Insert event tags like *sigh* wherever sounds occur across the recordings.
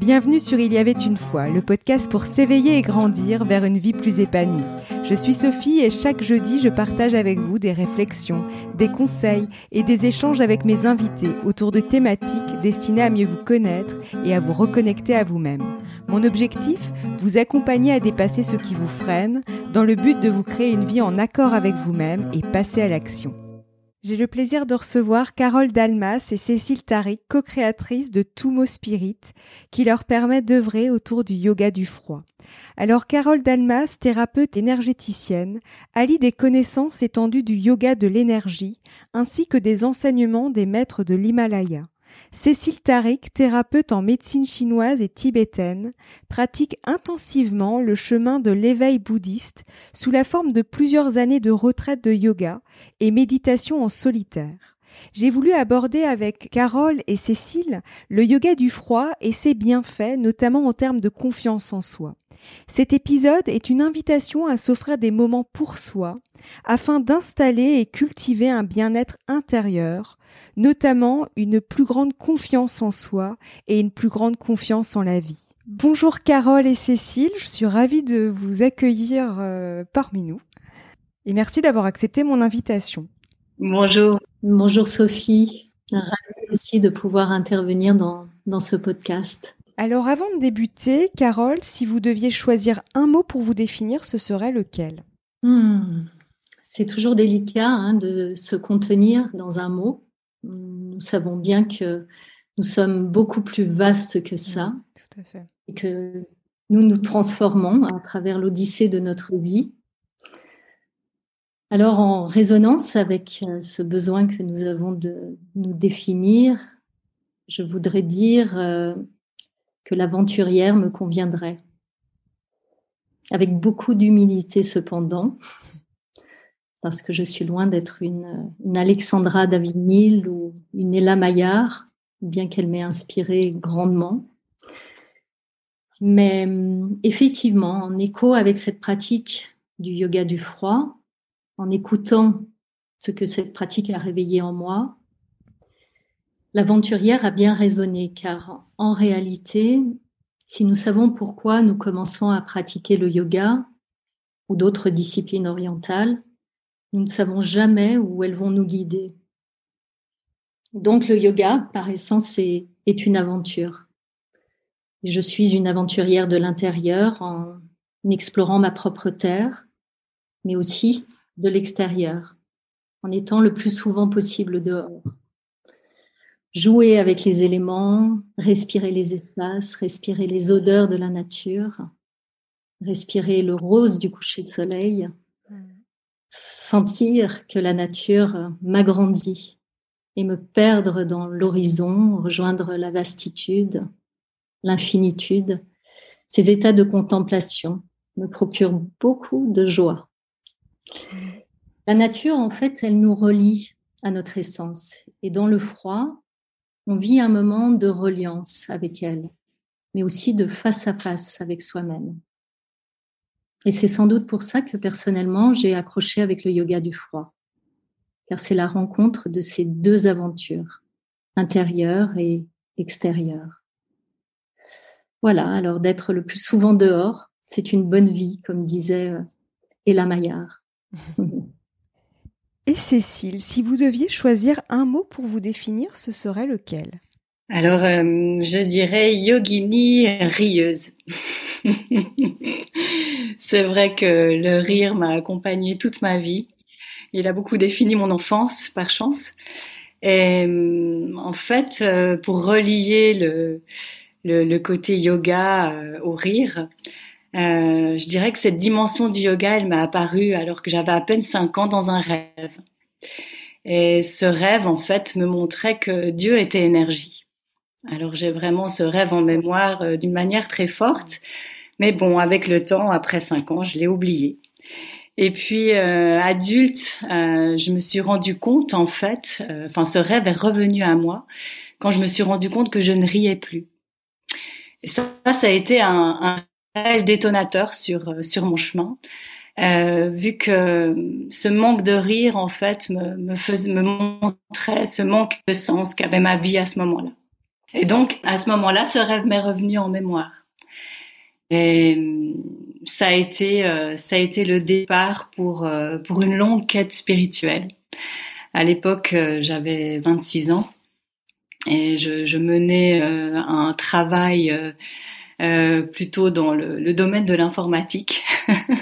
Bienvenue sur Il y avait une fois, le podcast pour s'éveiller et grandir vers une vie plus épanouie. Je suis Sophie et chaque jeudi, je partage avec vous des réflexions, des conseils et des échanges avec mes invités autour de thématiques destinées à mieux vous connaître et à vous reconnecter à vous-même. Mon objectif Vous accompagner à dépasser ce qui vous freine dans le but de vous créer une vie en accord avec vous-même et passer à l'action. J'ai le plaisir de recevoir Carole Dalmas et Cécile Tariq, co-créatrices de Tumo Spirit, qui leur permet d'œuvrer autour du yoga du froid. Alors Carole Dalmas, thérapeute énergéticienne, allie des connaissances étendues du yoga de l'énergie, ainsi que des enseignements des maîtres de l'Himalaya. Cécile Tariq, thérapeute en médecine chinoise et tibétaine, pratique intensivement le chemin de l'éveil bouddhiste sous la forme de plusieurs années de retraite de yoga et méditation en solitaire. J'ai voulu aborder avec Carole et Cécile le yoga du froid et ses bienfaits, notamment en termes de confiance en soi. Cet épisode est une invitation à s'offrir des moments pour soi, afin d'installer et cultiver un bien-être intérieur, notamment une plus grande confiance en soi et une plus grande confiance en la vie. Bonjour Carole et Cécile, je suis ravie de vous accueillir euh, parmi nous et merci d'avoir accepté mon invitation. Bonjour. Bonjour Sophie, ravie aussi de pouvoir intervenir dans, dans ce podcast. Alors avant de débuter, Carole, si vous deviez choisir un mot pour vous définir, ce serait lequel? Hmm. C'est toujours délicat hein, de se contenir dans un mot. Nous savons bien que nous sommes beaucoup plus vastes que ça. tout à fait. Et que nous nous transformons à travers l'odyssée de notre vie. Alors, en résonance avec euh, ce besoin que nous avons de nous définir, je voudrais dire euh, que l'aventurière me conviendrait. Avec beaucoup d'humilité cependant, parce que je suis loin d'être une, Alexandra David-Nil ou une Ella Maillard, bien qu'elle m'ait inspiré grandement. Mais effectivement, en écho avec cette pratique du yoga du froid, en écoutant ce que cette pratique a réveillé en moi, l'aventurière a bien résonné, car en réalité, si nous savons pourquoi nous commençons à pratiquer le yoga ou d'autres disciplines orientales, nous ne savons jamais où elles vont nous guider. Donc le yoga, par essence, est, une aventure. Je suis une aventurière de l'intérieur en explorant ma propre terre, mais aussi de l'extérieur, en étant le plus souvent possible dehors. Jouer avec les éléments, respirer les espaces, respirer les odeurs de la nature, respirer le rose du coucher de soleil, sentir que la nature m'agrandit et me perdre dans l'horizon, rejoindre la vastitude, l'infinitude. Ces états de contemplation me procurent beaucoup de joie. La nature, en fait, elle nous relie à notre essence. Et dans le froid, on vit un moment de reliance avec elle, mais aussi de face à face avec soi-même. Et c'est sans doute pour ça que personnellement, j'ai accroché avec le yoga du froid, car c'est la rencontre de ces deux aventures, intérieure et extérieure. Voilà, alors d'être le plus souvent dehors, c'est une bonne vie, comme disait euh, Ella Maillard. *laughs* et Cécile, si vous deviez choisir un mot pour vous définir, ce serait lequel? Alors, euh, je dirais yogini rieuse. *laughs* C'est vrai que le rire m'a accompagné toute ma vie. Il a beaucoup défini mon enfance, par chance. Et euh, en fait, euh, pour relier le, côté yoga au rire, je dirais que cette dimension du yoga, elle m'a apparu alors que j'avais à peine 5 ans dans un rêve. Et ce rêve, en fait, me montrait que Dieu était énergie. Alors j'ai vraiment ce rêve en mémoire d'une manière très forte. Mais bon, avec le temps, après cinq ans, je l'ai oublié. Et puis euh, adulte, euh, je me suis rendu compte en fait, euh, enfin ce rêve est revenu à moi quand je me suis rendu compte que je ne riais plus. Et ça, ça a été un, un réel détonateur sur sur mon chemin, vu que ce manque de rire en fait me me, faisait, me montrait ce manque de sens qu'avait ma vie à ce moment-là. Et donc, à ce moment-là, ce rêve m'est revenu en mémoire. Et ça a été, euh, ça a été le départ pour, euh, pour une longue quête spirituelle. À l'époque, euh, j'avais 26 ans et je, je menais un travail plutôt dans le, le domaine de l'informatique.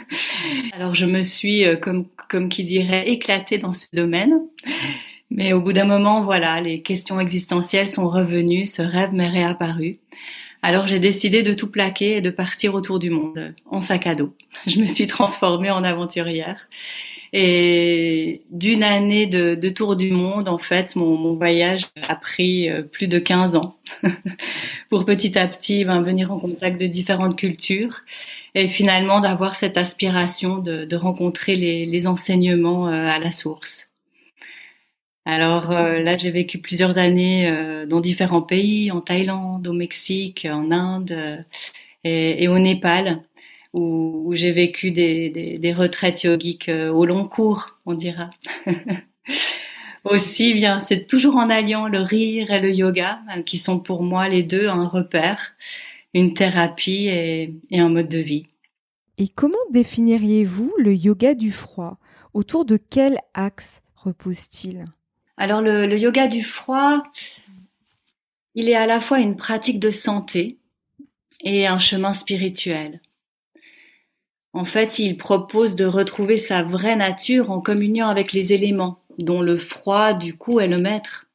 *laughs* Alors je me suis, comme, comme qui dirait, éclatée dans ce domaine. Mais au bout d'un moment, voilà, les questions existentielles sont revenues, ce rêve m'est réapparu. Alors j'ai décidé de tout plaquer et de partir autour du monde en sac à dos. *laughs* Je me suis transformée en aventurière. Et d'une année de, de, tour du monde, en fait, mon, mon voyage a pris euh, plus de 15 ans *laughs* pour petit à petit ben, venir en contact de différentes cultures et finalement d'avoir cette aspiration de, de rencontrer les, les enseignements euh, à la source. Alors euh, là, j'ai vécu plusieurs années euh, dans différents pays, en Thaïlande, au Mexique, en Inde euh, et, au Népal, où, j'ai vécu des, retraites yogiques au long cours, on dira. *laughs* Aussi, bien, c'est toujours en alliant le rire et le yoga, qui sont pour moi les deux un repère, une thérapie et un mode de vie. Et comment définiriez-vous le yoga du froid? Autour de quel axe repose-t-il? Alors le, yoga du froid, il est à la fois une pratique de santé et un chemin spirituel. En fait, il propose de retrouver sa vraie nature en communion avec les éléments, dont le froid, du coup, est le maître.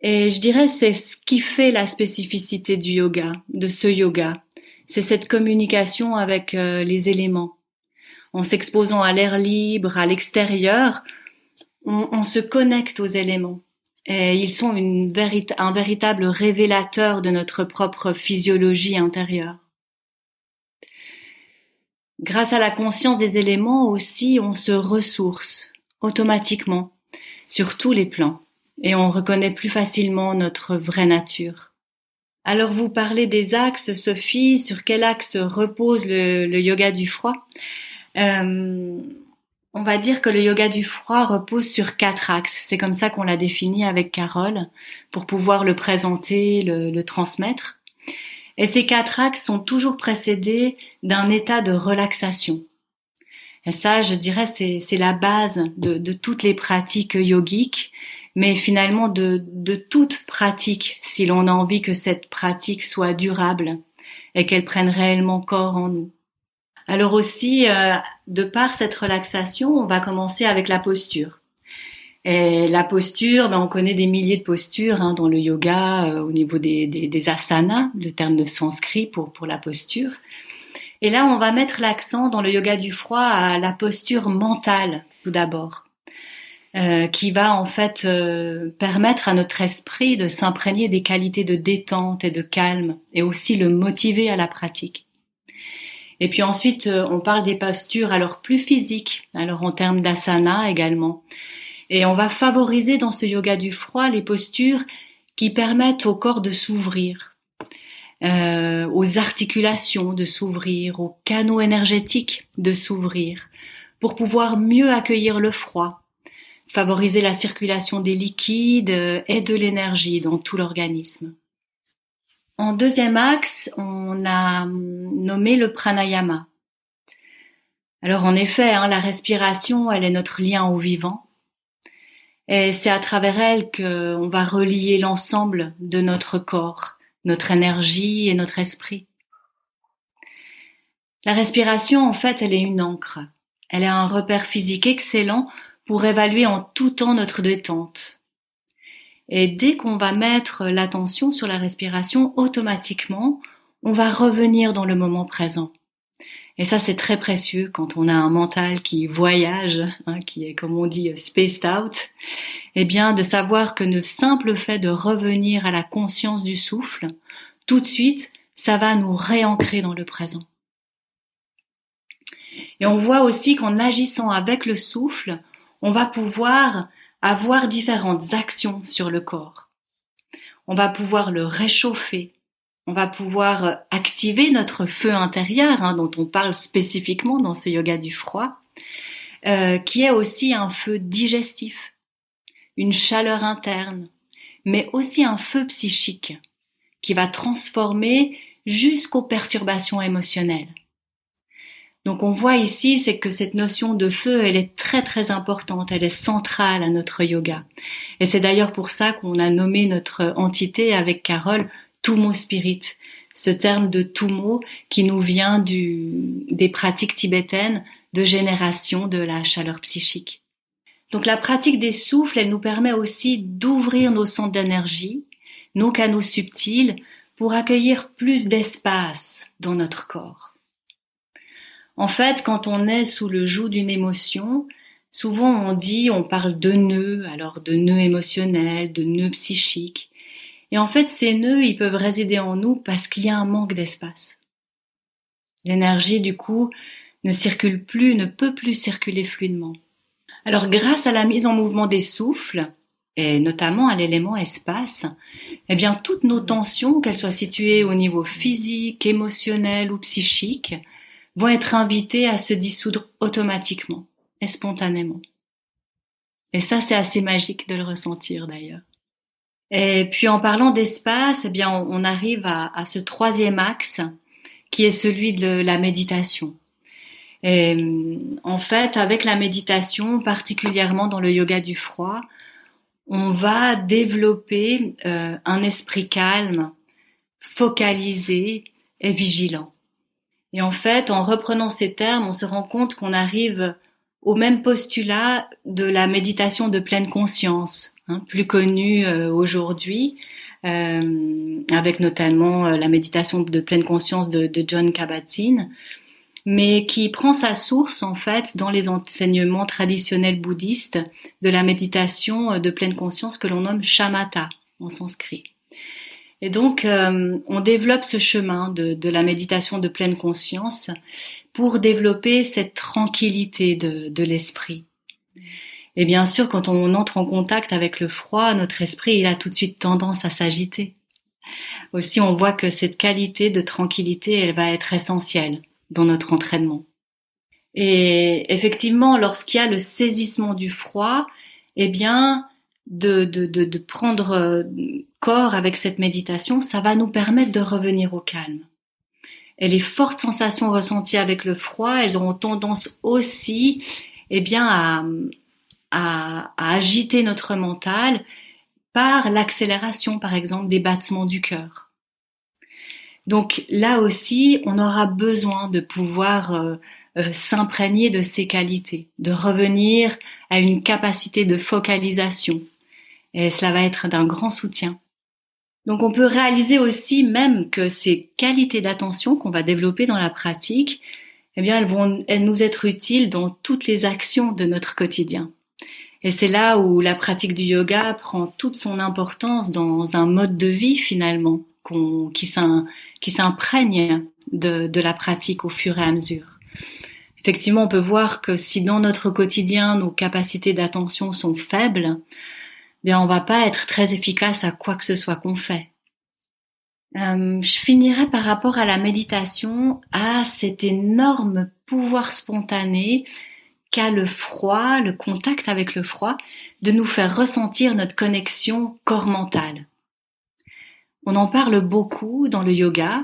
Et je dirais c'est ce qui fait la spécificité du yoga, de ce yoga. C'est cette communication avec euh, les éléments. En s'exposant à l'air libre, à l'extérieur, on, se connecte aux éléments. Et ils sont un véritable révélateur de notre propre physiologie intérieure. Grâce à la conscience des éléments aussi, on se ressource automatiquement sur tous les plans et on reconnaît plus facilement notre vraie nature. Alors vous parlez des axes, Sophie, sur quel axe repose le, yoga du froid? Euh, on va dire que le yoga du froid repose sur quatre axes. C'est comme ça qu'on l'a défini avec Carole pour pouvoir le présenter, le, transmettre. Et ces quatre axes sont toujours précédés d'un état de relaxation. Et ça, je dirais, c'est la base de, toutes les pratiques yogiques, mais finalement de, de toute pratique, si l'on a envie que cette pratique soit durable et qu'elle prenne réellement corps en nous. Alors aussi, euh, de par cette relaxation, on va commencer avec la posture. Et la posture, ben, on connaît des milliers de postures hein, dans le yoga, euh, au niveau des, des, asanas, le terme de sanskrit pour, pour la posture. Et là, on va mettre l'accent dans le yoga du froid à la posture mentale, tout d'abord, euh, qui va en fait permettre à notre esprit de s'imprégner des qualités de détente et de calme, et aussi le motiver à la pratique. Et puis ensuite, euh, on parle des postures alors plus physiques, alors en termes d'asana également. Et on va favoriser dans ce yoga du froid les postures qui permettent au corps de s'ouvrir, euh, aux articulations de s'ouvrir, aux canaux énergétiques de s'ouvrir, pour pouvoir mieux accueillir le froid, favoriser la circulation des liquides et de l'énergie dans tout l'organisme. En deuxième axe, on a nommé le pranayama. Alors en effet, hein, la respiration, elle est notre lien au vivant. Et c'est à travers elle qu'on va relier l'ensemble de notre corps, notre énergie et notre esprit. La respiration, en fait, elle est une encre. Elle est un repère physique excellent pour évaluer en tout temps notre détente, et dès qu'on va mettre l'attention sur la respiration, automatiquement, on va revenir dans le moment présent. Et ça, c'est très précieux quand on a un mental qui voyage, hein, qui est, comme on dit, spaced out. Eh bien, de savoir que le simple fait de revenir à la conscience du souffle, tout de suite, ça va nous réancrer dans le présent. Et on voit aussi qu'en agissant avec le souffle, on va pouvoir avoir différentes actions sur le corps. On va pouvoir le réchauffer, on va pouvoir activer notre feu intérieur, hein, dont on parle spécifiquement dans ce yoga du froid, euh, qui est aussi un feu digestif, une chaleur interne, mais aussi un feu psychique qui va transformer jusqu'aux perturbations émotionnelles. Donc on voit ici, c'est que cette notion de feu, elle est très très importante, elle est centrale à notre yoga. Et c'est d'ailleurs pour ça qu'on a nommé notre entité avec Carole Tumo Spirit, ce terme de Tumo qui nous vient du, des pratiques tibétaines de génération de la chaleur psychique. Donc la pratique des souffles, elle nous permet aussi d'ouvrir nos centres d'énergie, nos canaux subtils, pour accueillir plus d'espace dans notre corps. En fait, quand on est sous le joug d'une émotion, souvent on dit, on parle de nœuds, alors de nœuds émotionnels, de nœuds psychiques. Et en fait, ces nœuds, ils peuvent résider en nous parce qu'il y a un manque d'espace. L'énergie, du coup, ne circule plus, ne peut plus circuler fluidement. Alors, grâce à la mise en mouvement des souffles, et notamment à l'élément espace, eh bien, toutes nos tensions, qu'elles soient situées au niveau physique, émotionnel ou psychique, vont être invités à se dissoudre automatiquement et spontanément. Et ça, c'est assez magique de le ressentir d'ailleurs. Et puis en parlant d'espace, eh bien, on arrive à, ce troisième axe qui est celui de la méditation. Et en fait, avec la méditation, particulièrement dans le yoga du froid, on va développer euh, un esprit calme, focalisé et vigilant. Et en fait, en reprenant ces termes, on se rend compte qu'on arrive au même postulat de la méditation de pleine conscience, hein, plus connue euh, aujourd'hui, euh, avec notamment euh, la méditation de pleine conscience de, de John Kabat-Zinn, mais qui prend sa source en fait dans les enseignements traditionnels bouddhistes de la méditation de pleine conscience que l'on nomme shamatha en sanskrit. Et donc, euh, on développe ce chemin de, de, la méditation de pleine conscience pour développer cette tranquillité de, de l'esprit. Et bien sûr, quand on entre en contact avec le froid, notre esprit, il a tout de suite tendance à s'agiter. Aussi, on voit que cette qualité de tranquillité, elle va être essentielle dans notre entraînement. Et effectivement, lorsqu'il y a le saisissement du froid, eh bien, de, de, de, de prendre euh, corps avec cette méditation, ça va nous permettre de revenir au calme. Et les fortes sensations ressenties avec le froid, elles auront tendance aussi, eh bien, à, à, à agiter notre mental par l'accélération, par exemple, des battements du cœur. Donc là aussi, on aura besoin de pouvoir euh, euh, s'imprégner de ces qualités, de revenir à une capacité de focalisation. Et cela va être d'un grand soutien. Donc on peut réaliser aussi même que ces qualités d'attention qu'on va développer dans la pratique, eh bien elles vont elles nous être utiles dans toutes les actions de notre quotidien. Et c'est là où la pratique du yoga prend toute son importance dans un mode de vie finalement qui s'imprègne de, de la pratique au fur et à mesure. Effectivement, on peut voir que si dans notre quotidien nos capacités d'attention sont faibles, bien on va pas être très efficace à quoi que ce soit qu'on fait. Euh, je finirai par rapport à la méditation, à cet énorme pouvoir spontané qu'a le froid, le contact avec le froid, de nous faire ressentir notre connexion corps-mental. On en parle beaucoup dans le yoga,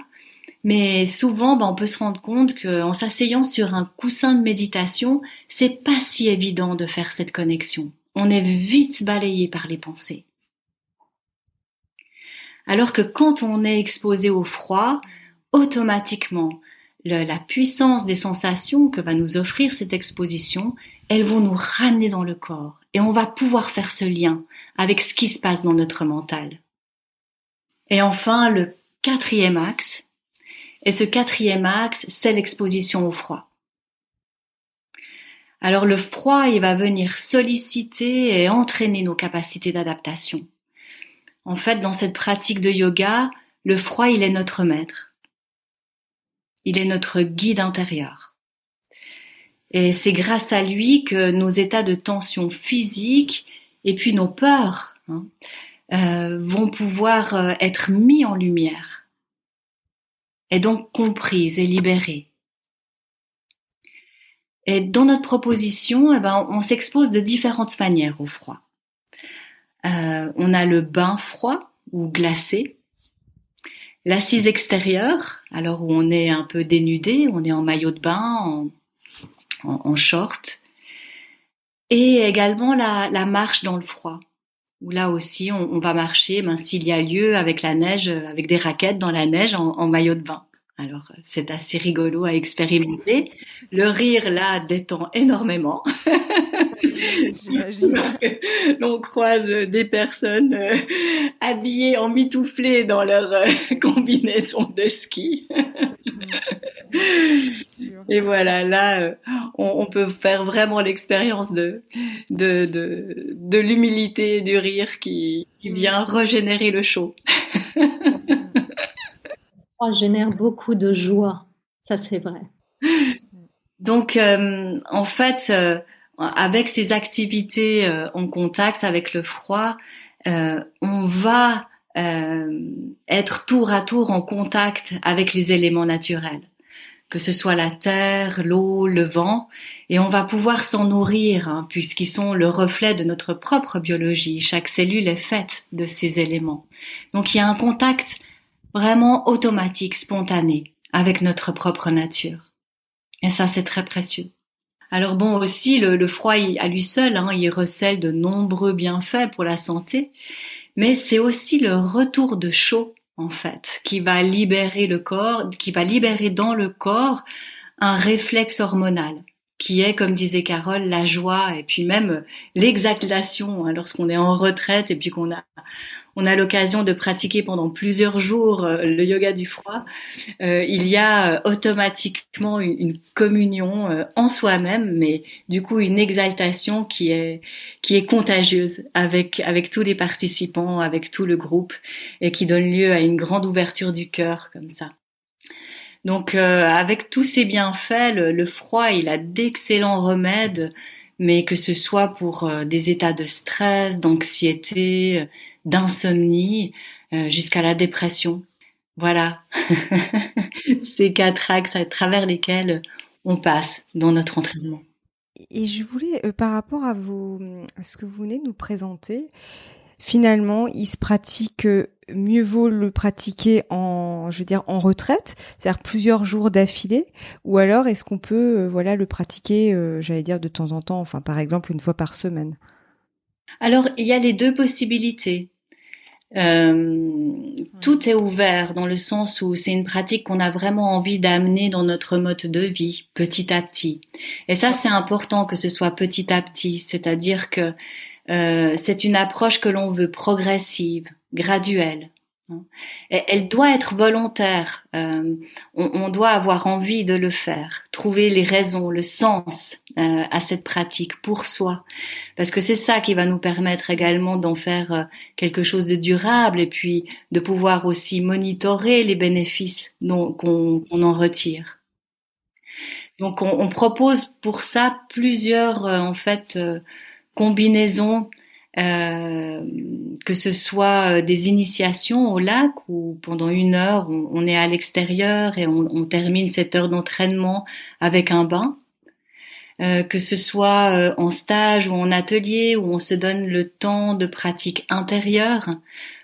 mais souvent, ben, on peut se rendre compte qu'en s'asseyant sur un coussin de méditation, c'est pas si évident de faire cette connexion on est vite balayé par les pensées. Alors que quand on est exposé au froid, automatiquement, la puissance des sensations que va nous offrir cette exposition, elles vont nous ramener dans le corps et on va pouvoir faire ce lien avec ce qui se passe dans notre mental. Et enfin, le quatrième axe, et ce quatrième axe, c'est l'exposition au froid. Alors le froid, il va venir solliciter et entraîner nos capacités d'adaptation. En fait, dans cette pratique de yoga, le froid, il est notre maître. Il est notre guide intérieur. Et c'est grâce à lui que nos états de tension physique et puis nos peurs hein, euh, vont pouvoir euh, être mis en lumière et donc comprises et libérées. Et dans notre proposition, eh ben, on s'expose de différentes manières au froid. Euh, on a le bain froid ou glacé. L'assise extérieure, alors où on est un peu dénudé, on est en maillot de bain, en, short. Et également la, marche dans le froid, où là aussi on, va marcher, ben, s'il y a lieu, avec la neige, avec des raquettes dans la neige en maillot de bain. Alors, c'est assez rigolo à expérimenter. Le rire, là, détend énormément. *laughs* Parce que l'on croise des personnes euh, habillées en mitouflées dans leur euh, *laughs* combinaison de ski. Et voilà, là, euh, on, peut faire vraiment l'expérience de, de, de, de l'humilité et du rire qui, qui vient régénérer le show. Génère beaucoup de joie. Ça, c'est vrai. Donc, euh, en fait, euh, avec ces activités euh, en contact avec le froid, on va être tour à tour en contact avec les éléments naturels, que ce soit la terre, l'eau, le vent, et on va pouvoir s'en nourrir, hein, puisqu'ils sont le reflet de notre propre biologie. Chaque cellule est faite de ces éléments. Donc, il y a un contact vraiment automatique, spontané, avec notre propre nature. Et ça, c'est très précieux. Alors bon, aussi, le, froid, à lui seul, hein, il recèle de nombreux bienfaits pour la santé, mais c'est aussi le retour de chaud, en fait, qui va libérer le corps, qui va libérer dans le corps un réflexe hormonal qui est, comme disait Carole, la joie et puis même l'exaltation hein, lorsqu'on est en retraite et puis qu'on a on a l'occasion de pratiquer pendant plusieurs jours euh, le yoga du froid, euh, il y a euh, automatiquement une, communion en soi-même, mais du coup une exaltation qui est qui est contagieuse avec avec tous les participants, avec tout le groupe et qui donne lieu à une grande ouverture du cœur comme ça. Donc avec tous ces bienfaits, le froid, il a d'excellents remèdes mais que ce soit pour euh, des états de stress, d'anxiété, euh, d'insomnie, euh, jusqu'à la dépression. Voilà, *laughs* ces quatre axes à travers lesquels on passe dans notre entraînement. Et je voulais, par rapport à, vos, à ce que vous venez de nous présenter, finalement, il se pratique mieux vaut le pratiquer en, je veux dire, en retraite, c'est-à-dire plusieurs jours d'affilée, ou alors est-ce qu'on peut, euh, voilà, le pratiquer, euh, j'allais dire de temps en temps, enfin par exemple une fois par semaine? Alors il y a les deux possibilités. Euh, tout est ouvert dans le sens où c'est une pratique qu'on a vraiment envie d'amener dans notre mode de vie petit à petit. Et ça, c'est important que ce soit petit à petit, c'est-à-dire que euh, c'est une approche que l'on veut progressive, graduelle. Hein. Elle doit être volontaire. Euh, on, doit avoir envie de le faire, trouver les raisons, le sens euh, à cette pratique pour soi, parce que c'est ça qui va nous permettre également d'en faire quelque chose de durable et puis de pouvoir aussi monitorer les bénéfices qu'on en retire. Donc on, on, propose pour ça plusieurs en fait combinaison, euh, que ce soit euh, des initiations au lac où pendant une heure on, est à l'extérieur et on, termine cette heure d'entraînement avec un bain, euh, que ce soit en stage ou en atelier où on se donne le temps de pratique intérieure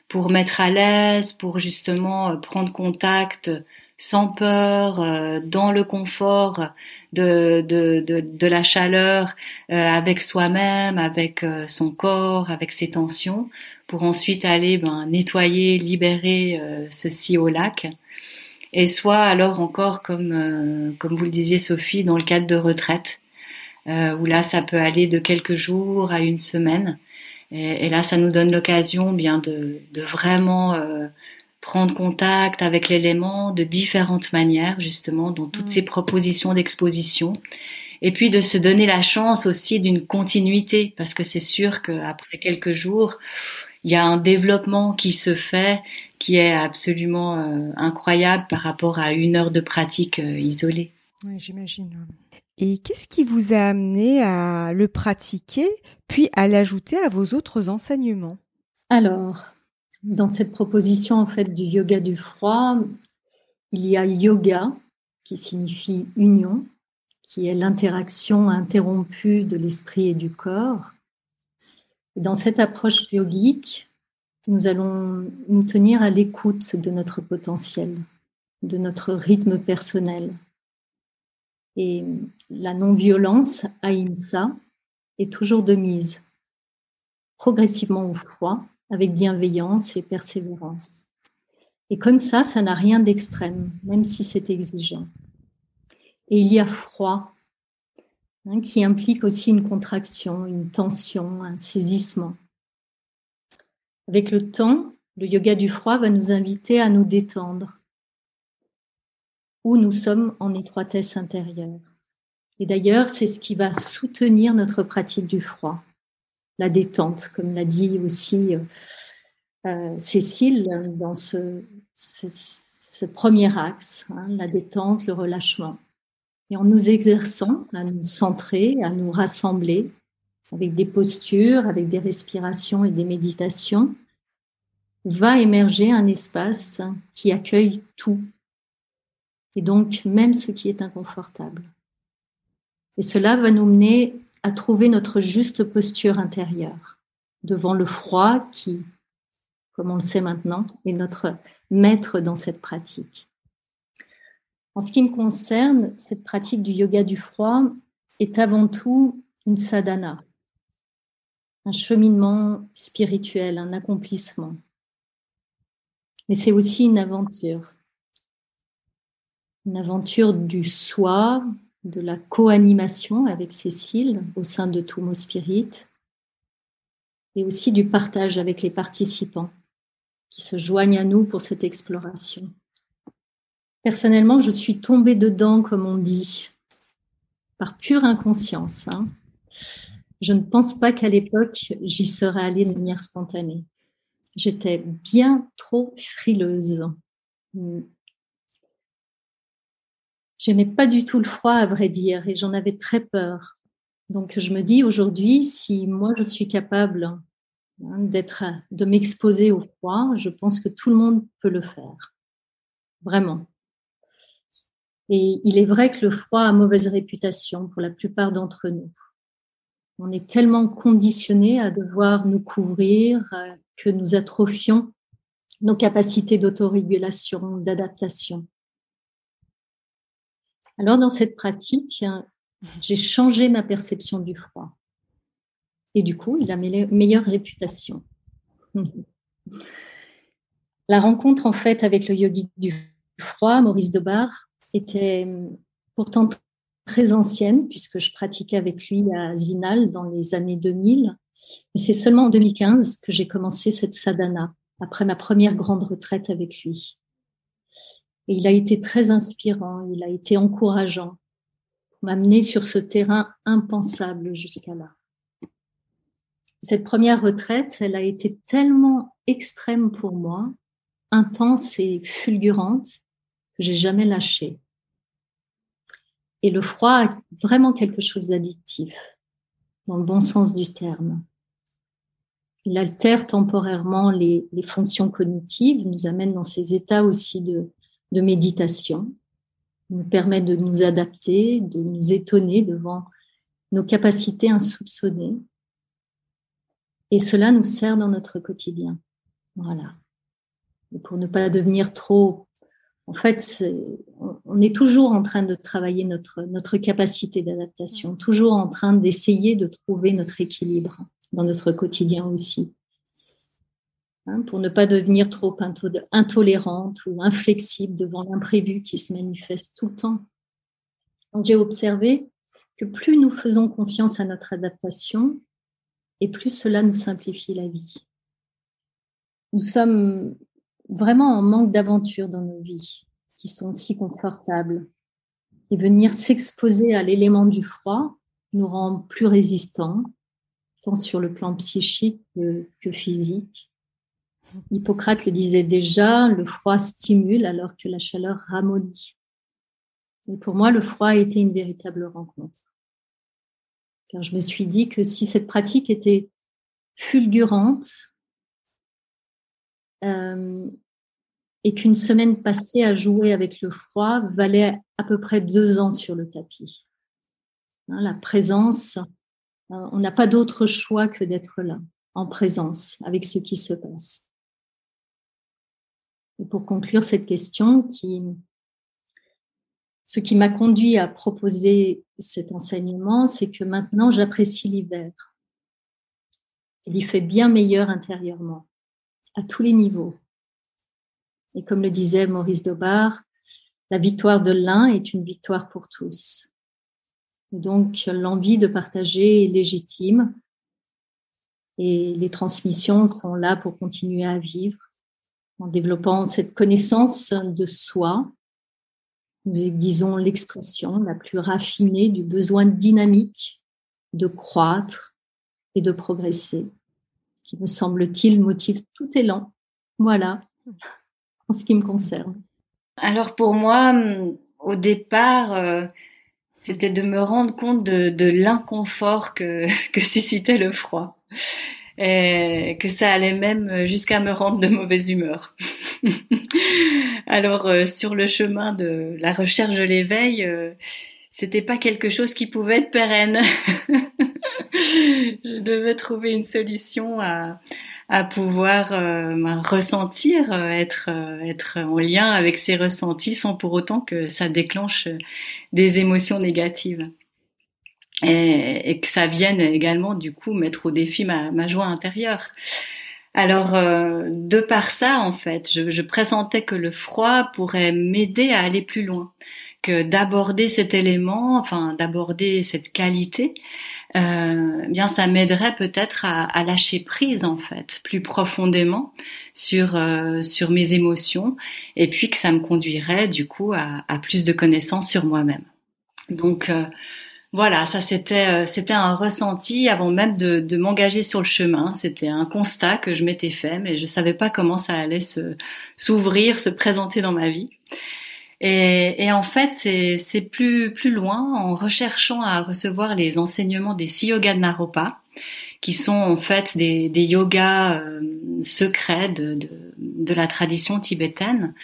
pour mettre à l'aise, pour justement prendre contact sans peur, euh, dans le confort de, de, de, de la chaleur, euh, avec soi-même, avec euh, son corps, avec ses tensions, pour ensuite aller ben, nettoyer, libérer ceci au lac. Et soit alors encore, comme, comme vous le disiez Sophie, dans le cadre de retraite, où là ça peut aller de quelques jours à une semaine. Et, et là, ça nous donne l'occasion bien de, de vraiment prendre contact avec l'élément de différentes manières, justement, dans toutes mm. ces propositions d'exposition. Et puis de se donner la chance aussi d'une continuité, parce que c'est sûr qu'après quelques jours, il y a un développement qui se fait qui est absolument euh, incroyable par rapport à une heure de pratique euh, isolée. Oui, j'imagine. Et qu'est-ce qui vous a amené à le pratiquer, puis à l'ajouter à vos autres enseignements? Alors, dans cette proposition en fait du yoga du froid, il y a yoga qui signifie union, qui est l'interaction interrompue de l'esprit et du corps. Dans cette approche yogique, nous allons nous tenir à l'écoute de notre potentiel, de notre rythme personnel. Et la non-violence, ahimsa, est toujours de mise, progressivement au froid, avec bienveillance et persévérance. Et comme ça, ça n'a rien d'extrême, même si c'est exigeant. Et il y a froid, hein, qui implique aussi une contraction, une tension, un saisissement. Avec le temps, le yoga du froid va nous inviter à nous détendre, où nous sommes en étroitesse intérieure. Et d'ailleurs, c'est ce qui va soutenir notre pratique du froid, la détente, comme l'a dit aussi euh, euh, Cécile dans ce, premier axe, hein, la détente, le relâchement. Et en nous exerçant à nous centrer, à nous rassembler avec des postures, avec des respirations et des méditations, va émerger un espace qui accueille tout, et donc même ce qui est inconfortable. Et cela va nous mener à trouver notre juste posture intérieure devant le froid qui, comme on le sait maintenant, est notre maître dans cette pratique. En ce qui me concerne, cette pratique du yoga du froid est avant tout une sadhana, un cheminement spirituel, un accomplissement. Mais c'est aussi une aventure, une aventure du soi, de la co-animation avec Cécile au sein de Tumo Spirit et aussi du partage avec les participants qui se joignent à nous pour cette exploration. Personnellement, je suis tombée dedans, comme on dit, par pure inconscience. Hein. Je ne pense pas qu'à l'époque, j'y serais allée de manière spontanée. J'étais bien trop frileuse. J'aimais pas du tout le froid, à vrai dire, et j'en avais très peur. Donc je me dis aujourd'hui, si moi je suis capable hein, d'être, de m'exposer au froid, je pense que tout le monde peut le faire. Vraiment. Et il est vrai que le froid a mauvaise réputation pour la plupart d'entre nous. On est tellement conditionné à devoir nous couvrir euh, que nous atrophions nos capacités d'autorégulation, d'adaptation. Alors dans cette pratique, j'ai changé ma perception du froid. Et du coup, il a meilleure réputation. *laughs* La rencontre en fait avec le yogi du froid, Maurice Debar, était pourtant très ancienne puisque je pratiquais avec lui à Zinal dans les années 2000. Et c'est seulement en 2015 que j'ai commencé cette sadhana après ma première grande retraite avec lui. Et il a été très inspirant, il a été encourageant, m'amener sur ce terrain impensable jusqu'à là. Cette première retraite, elle a été tellement extrême pour moi, intense et fulgurante, que j'ai jamais lâché. Et le froid a vraiment quelque chose d'addictif, dans le bon sens du terme. Il altère temporairement les, les fonctions cognitives, nous amène dans ces états aussi de, de méditation, nous permet de nous adapter, de nous étonner devant nos capacités insoupçonnées. Et cela nous sert dans notre quotidien. Voilà. Et pour ne pas devenir trop... En fait, on est toujours en train de travailler notre, notre capacité d'adaptation, toujours en train d'essayer de trouver notre équilibre dans notre quotidien aussi. Hein, pour ne pas devenir trop intolérante ou inflexible devant l'imprévu qui se manifeste tout le temps. J'ai observé que plus nous faisons confiance à notre adaptation, et plus cela nous simplifie la vie. Nous sommes vraiment en manque d'aventure dans nos vies, qui sont si confortables. Et venir s'exposer à l'élément du froid nous rend plus résistants, tant sur le plan psychique que physique. Hippocrate le disait déjà, le froid stimule alors que la chaleur ramollit. Et pour moi, le froid a été une véritable rencontre. Car je me suis dit que si cette pratique était fulgurante euh, et qu'une semaine passée à jouer avec le froid valait à peu près deux ans sur le tapis. Hein, la présence, euh, on n'a pas d'autre choix que d'être là. en présence avec ce qui se passe. Pour conclure cette question, ce qui m'a conduit à proposer cet enseignement, c'est que maintenant j'apprécie l'hiver. Il y fait bien meilleur intérieurement, à tous les niveaux. Et comme le disait Maurice Daubard, la victoire de l'un est une victoire pour tous. donc l'envie de partager est légitime et les transmissions sont là pour continuer à vivre en développant cette connaissance de soi. Nous aiguisons l'expression la plus raffinée du besoin dynamique de croître et de progresser, qui me semble-t-il motive tout élan. Voilà, en ce qui me concerne. Alors pour moi, au départ, euh, c'était de me rendre compte de, l'inconfort que, *laughs* que suscitait le froid et que ça allait même jusqu'à me rendre de mauvaise humeur. *laughs* Alors euh, sur le chemin de la recherche de l'éveil, euh, c'était pas quelque chose qui pouvait être pérenne. *laughs* Je devais trouver une solution à, à pouvoir euh, ressentir, être être en lien avec ces ressentis sans pour autant que ça déclenche des émotions négatives et, et, que ça vienne également du coup mettre au défi ma, ma joie intérieure. Alors, euh, de par ça, en fait, je, je, pressentais que le froid pourrait m'aider à aller plus loin, que d'aborder cet élément, enfin d'aborder cette qualité, euh, bien ça m'aiderait peut-être à, à, lâcher prise en fait, plus profondément sur euh, sur mes émotions, et puis que ça me conduirait du coup à, à plus de connaissances sur moi-même. Donc euh, voilà, ça c'était euh, c'était un ressenti avant même de, de m'engager sur le chemin. C'était un constat que je m'étais fait, mais je savais pas comment ça allait se s'ouvrir, se présenter dans ma vie. Et, et en fait, c'est c'est plus plus loin en recherchant à recevoir les enseignements des six yogas de Naropa, qui sont en fait des, des yogas euh, secrets de, de, de la tradition tibétaine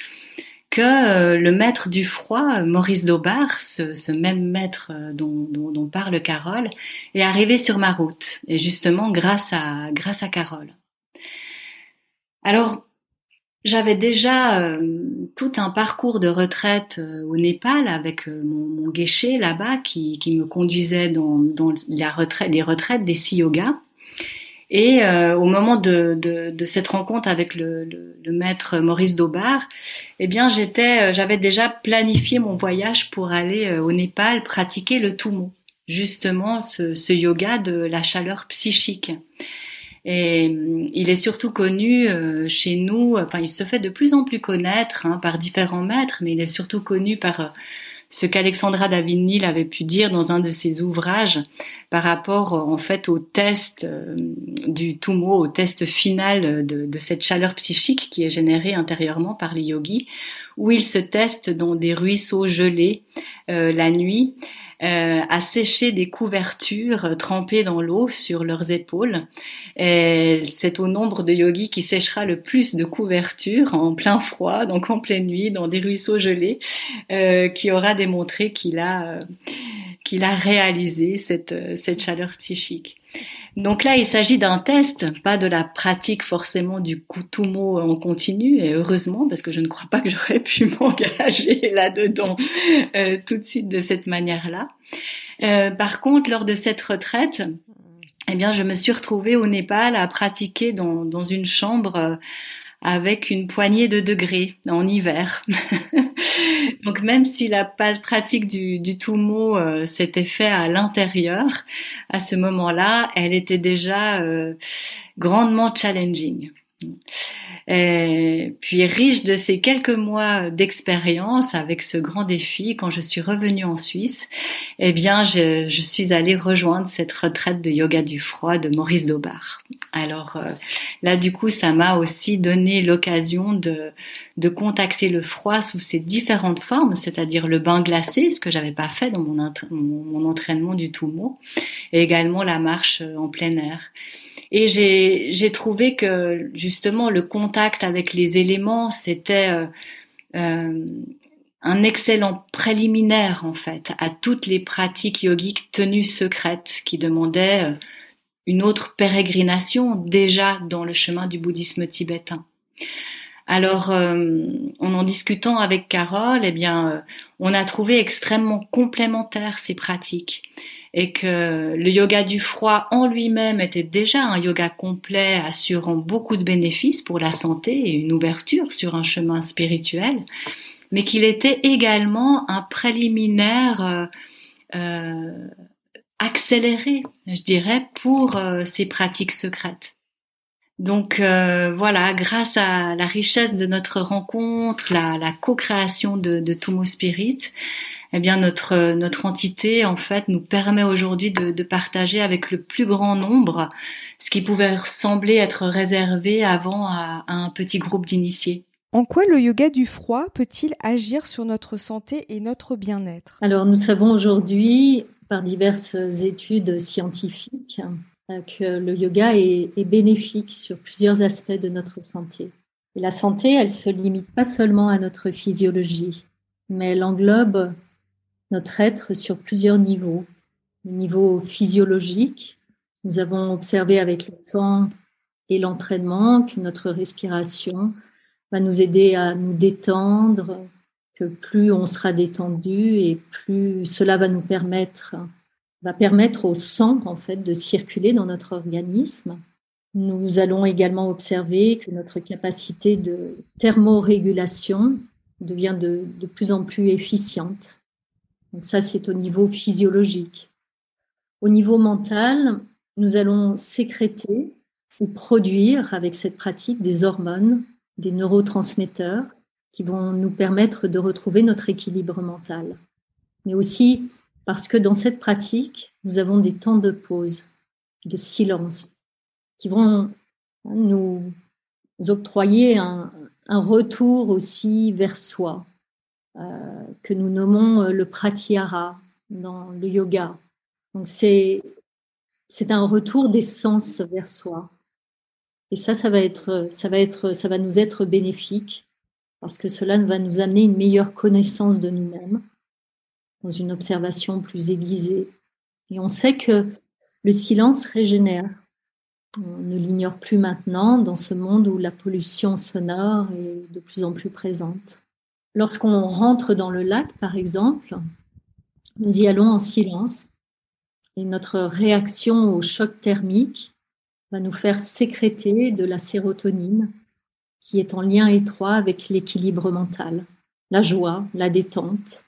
que euh, le maître du froid, Maurice Daubard, ce, même maître euh, dont, dont, parle Carole, est arrivé sur ma route, et justement grâce à, grâce à Carole. Alors, j'avais déjà euh, tout un parcours de retraite au Népal avec mon, mon là-bas qui, qui, me conduisait dans, dans la retraite, les retraites des six yogas. Et euh, au moment de, de, de, cette rencontre avec le, le, le maître Maurice Daubard, eh bien j'étais, euh, j'avais déjà planifié mon voyage pour aller euh, au Népal pratiquer le Tumo, justement ce, ce yoga de la chaleur psychique. Et il est surtout connu chez nous, enfin il se fait de plus en plus connaître hein, par différents maîtres, mais il est surtout connu par ce qu'Alexandra David-Neal avait pu dire dans un de ses ouvrages par rapport en fait au test euh, du Tumo, au test final de, de, cette chaleur psychique qui est générée intérieurement par les yogis, où ils se testent dans des ruisseaux gelés euh, la nuit euh, à sécher des couvertures trempées dans l'eau sur leurs épaules. C'est au nombre de yogis qui séchera le plus de couvertures en plein froid, donc en pleine nuit, dans des ruisseaux gelés, euh, qui aura démontré qu'il a euh, qu'il a réalisé cette, cette chaleur psychique. Donc là, il s'agit d'un test, pas de la pratique forcément du kutumo en continu, et heureusement, parce que je ne crois pas que j'aurais pu *laughs* m'engager là-dedans euh, tout de suite de cette manière-là. Euh, par contre, lors de cette retraite, eh bien, je me suis retrouvée au Népal à pratiquer dans, dans une chambre euh, avec une poignée de degrés en hiver. *laughs* Donc même si la pratique du, du Tumo euh, s'était fait à l'intérieur, à ce moment-là, elle était déjà euh, grandement challenging. Et puis riche de ces quelques mois d'expérience avec ce grand défi, quand je suis revenue en Suisse, eh bien, je, je, suis allée rejoindre cette retraite de yoga du froid de Maurice Daubard. Alors euh, là, du coup, ça m'a aussi donné l'occasion de, de contacter le froid sous ses différentes formes, c'est-à-dire le bain glacé, ce que j'avais pas fait dans mon, mon, entraînement du tout mot, et également la marche en plein air. Et j'ai trouvé que justement le contact avec les éléments, c'était euh, euh, un excellent préliminaire en fait à toutes les pratiques yogiques tenues secrètes qui demandaient euh, une autre pérégrination déjà dans le chemin du bouddhisme tibétain. Alors, euh, en en discutant avec Carole, eh bien, on a trouvé extrêmement complémentaires ces pratiques et que le yoga du froid en lui-même était déjà un yoga complet assurant beaucoup de bénéfices pour la santé et une ouverture sur un chemin spirituel, mais qu'il était également un préliminaire euh, euh accéléré, je dirais, pour euh, ces pratiques secrètes. Donc euh, voilà, grâce à la richesse de notre rencontre, la, co-création de, de Spirit, eh bien notre notre entité en fait nous permet aujourd'hui de, de, partager avec le plus grand nombre ce qui pouvait sembler être réservé avant à, à un petit groupe d'initiés. En quoi le yoga du froid peut-il agir sur notre santé et notre bien-être? Alors nous savons aujourd'hui par diverses études scientifiques euh, que le yoga est, bénéfique sur plusieurs aspects de notre santé. Et la santé, elle se limite pas seulement à notre physiologie, mais elle englobe notre être sur plusieurs niveaux. Le niveau physiologique, nous avons observé avec le temps et l'entraînement que notre respiration va nous aider à nous détendre, que plus on sera détendu et plus cela va nous permettre va permettre au sang en fait de circuler dans notre organisme. Nous allons également observer que notre capacité de thermorégulation devient de, plus en plus efficiente. Donc ça, c'est au niveau physiologique. Au niveau mental, nous allons sécréter ou produire avec cette pratique des hormones, des neurotransmetteurs qui vont nous permettre de retrouver notre équilibre mental. Mais aussi parce que dans cette pratique, nous avons des temps de pause, de silence, qui vont nous octroyer un, retour aussi vers soi, euh, que nous nommons le pratyahara dans le yoga. Donc c'est c'est un retour d'essence vers soi. Et ça, ça va être, ça va être, ça va nous être bénéfique parce que cela va nous amener une meilleure connaissance de nous-mêmes dans une observation plus aiguisée. Et on sait que le silence régénère. On ne l'ignore plus maintenant dans ce monde où la pollution sonore est de plus en plus présente. Lorsqu'on rentre dans le lac, par exemple, nous y allons en silence et notre réaction au choc thermique va nous faire sécréter de la sérotonine qui est en lien étroit avec l'équilibre mental, la joie, la détente,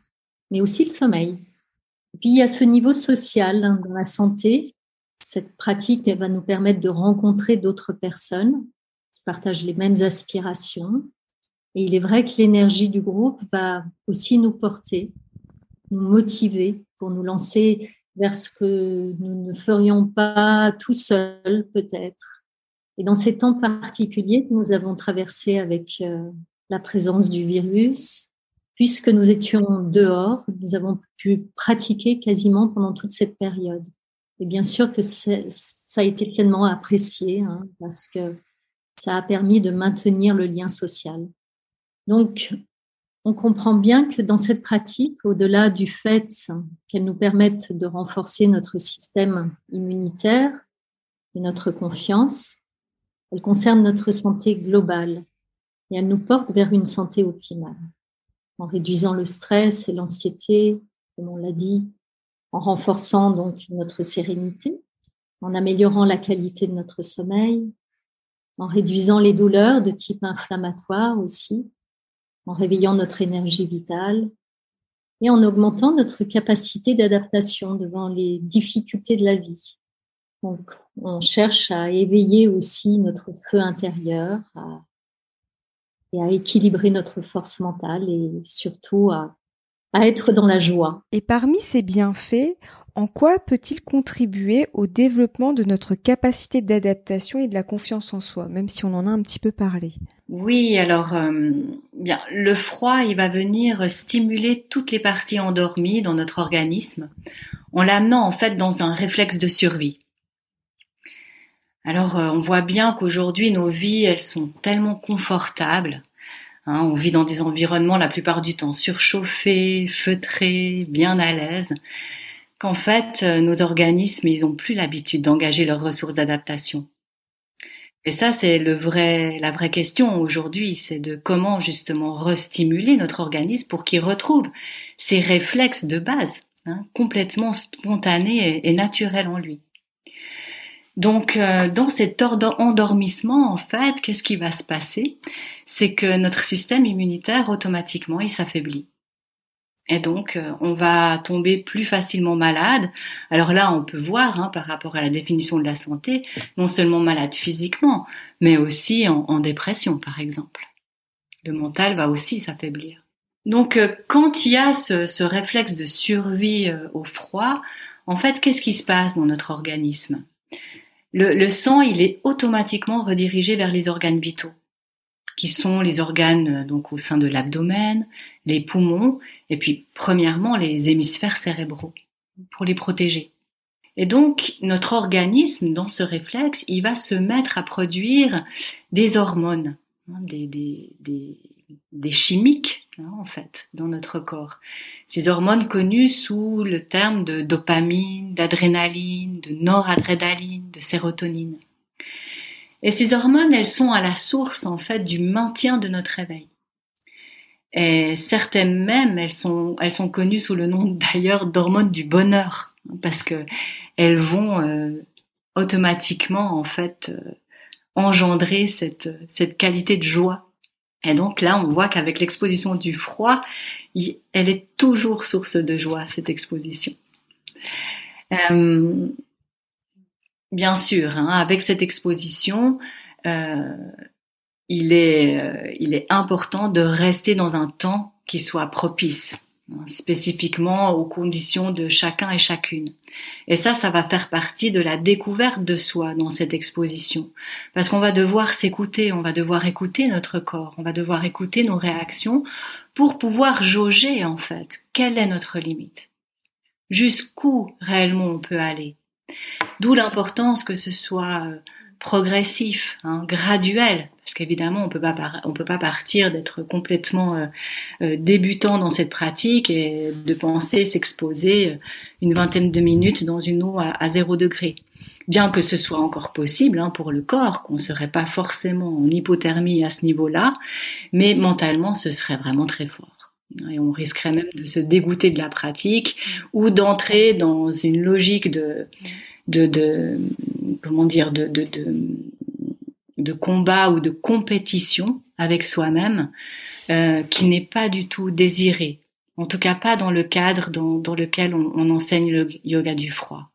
mais aussi le sommeil. puis il y a ce niveau social hein, dans la santé. Cette pratique va nous permettre de rencontrer d'autres personnes qui partagent les mêmes aspirations. Et il est vrai que l'énergie du groupe va aussi nous porter, nous motiver pour nous lancer vers ce que nous ne ferions pas tout seuls peut-être. Et dans ces temps particuliers que nous avons traversés avec euh, la présence du virus, puisque nous étions dehors, nous avons pu pratiquer quasiment pendant toute cette période. Et bien sûr que ça a été pleinement apprécié hein, parce que ça a permis de maintenir le lien social. Donc, on comprend bien que dans cette pratique, au-delà du fait qu'elle nous permette de renforcer notre système immunitaire et notre confiance, elle concerne notre santé globale et elle nous porte vers une santé optimale en réduisant le stress et l'anxiété, comme on l'a dit, en renforçant donc notre sérénité, en améliorant la qualité de notre sommeil, en réduisant les douleurs de type inflammatoire aussi, en réveillant notre énergie vitale et en augmentant notre capacité d'adaptation devant les difficultés de la vie. Donc, on cherche à éveiller aussi notre feu intérieur, et à équilibrer notre force mentale et surtout à, à être dans la joie. Et parmi ces bienfaits, en quoi peut-il contribuer au développement de notre capacité d'adaptation et de la confiance en soi, même si on en a un petit peu parlé? Oui, alors euh, bien, le froid, il va venir stimuler toutes les parties endormies dans notre organisme, en l'amenant en fait dans un réflexe de survie. Alors, euh, on voit bien qu'aujourd'hui, nos vies, elles sont tellement confortables. Hein, on vit dans des environnements la plupart du temps surchauffés, feutrés, bien à l'aise, qu'en fait, euh, nos organismes, ils ont plus l'habitude d'engager leurs ressources d'adaptation. Et ça, c'est le vrai, la vraie question aujourd'hui, c'est de comment justement restimuler notre organisme pour qu'il retrouve ses réflexes de base, hein, complètement spontanés et, naturels en lui. Donc, euh, dans cet endormissement, en fait, qu'est-ce qui va se passer? C'est que notre système immunitaire, automatiquement, il s'affaiblit. Et donc, euh, on va tomber plus facilement malade. Alors là, on peut voir, hein, par rapport à la définition de la santé, non seulement malade physiquement, mais aussi en, dépression, par exemple. Le mental va aussi s'affaiblir. Donc, euh, quand il y a ce, réflexe de survie au froid, en fait, qu'est-ce qui se passe dans notre organisme? Le, le sang, il est automatiquement redirigé vers les organes vitaux qui sont les organes donc au sein de l'abdomen, les poumons et puis premièrement les hémisphères cérébraux pour les protéger. Et donc notre organisme dans ce réflexe, il va se mettre à produire des hormones, hein, des, des, des, des chimiques hein, en fait dans notre corps. Ces hormones connues sous le terme de dopamine, d'adrénaline, de noradrénaline, de sérotonine. Et ces hormones, elles sont à la source en fait du maintien de notre réveil. Et certaines même, elles sont, elles sont connues sous le nom d'ailleurs d'hormones du bonheur, parce que elles vont euh, automatiquement en fait euh, engendrer cette, cette qualité de joie. Et donc là, on voit qu'avec l'exposition du froid, elle est toujours source de joie, cette exposition. Euh, bien sûr, hein, avec cette exposition, euh, il, est, euh, il est important de rester dans un temps qui soit propice, spécifiquement aux conditions de chacun et chacune. Et ça, ça va faire partie de la découverte de soi dans cette exposition. Parce qu'on va devoir s'écouter, on va devoir écouter notre corps, on va devoir écouter nos réactions pour pouvoir jauger, en fait, quelle est notre limite. Jusqu'où réellement on peut aller D'où l'importance que ce soit euh, progressif, hein, graduel, parce qu'évidemment on peut pas on peut pas partir d'être complètement euh, euh, débutant dans cette pratique et de penser s'exposer une vingtaine de minutes dans une eau à, zéro degré. Bien que ce soit encore possible hein, pour le corps, qu'on serait pas forcément en hypothermie à ce niveau-là, mais mentalement ce serait vraiment très fort. Et on risquerait même de se dégoûter de la pratique ou d'entrer dans une logique de, de, comment dire, de, de, de, combat ou de compétition avec soi-même euh, qui n'est pas du tout désiré. En tout cas, pas dans le cadre dans, dans lequel on, on enseigne le yoga du froid.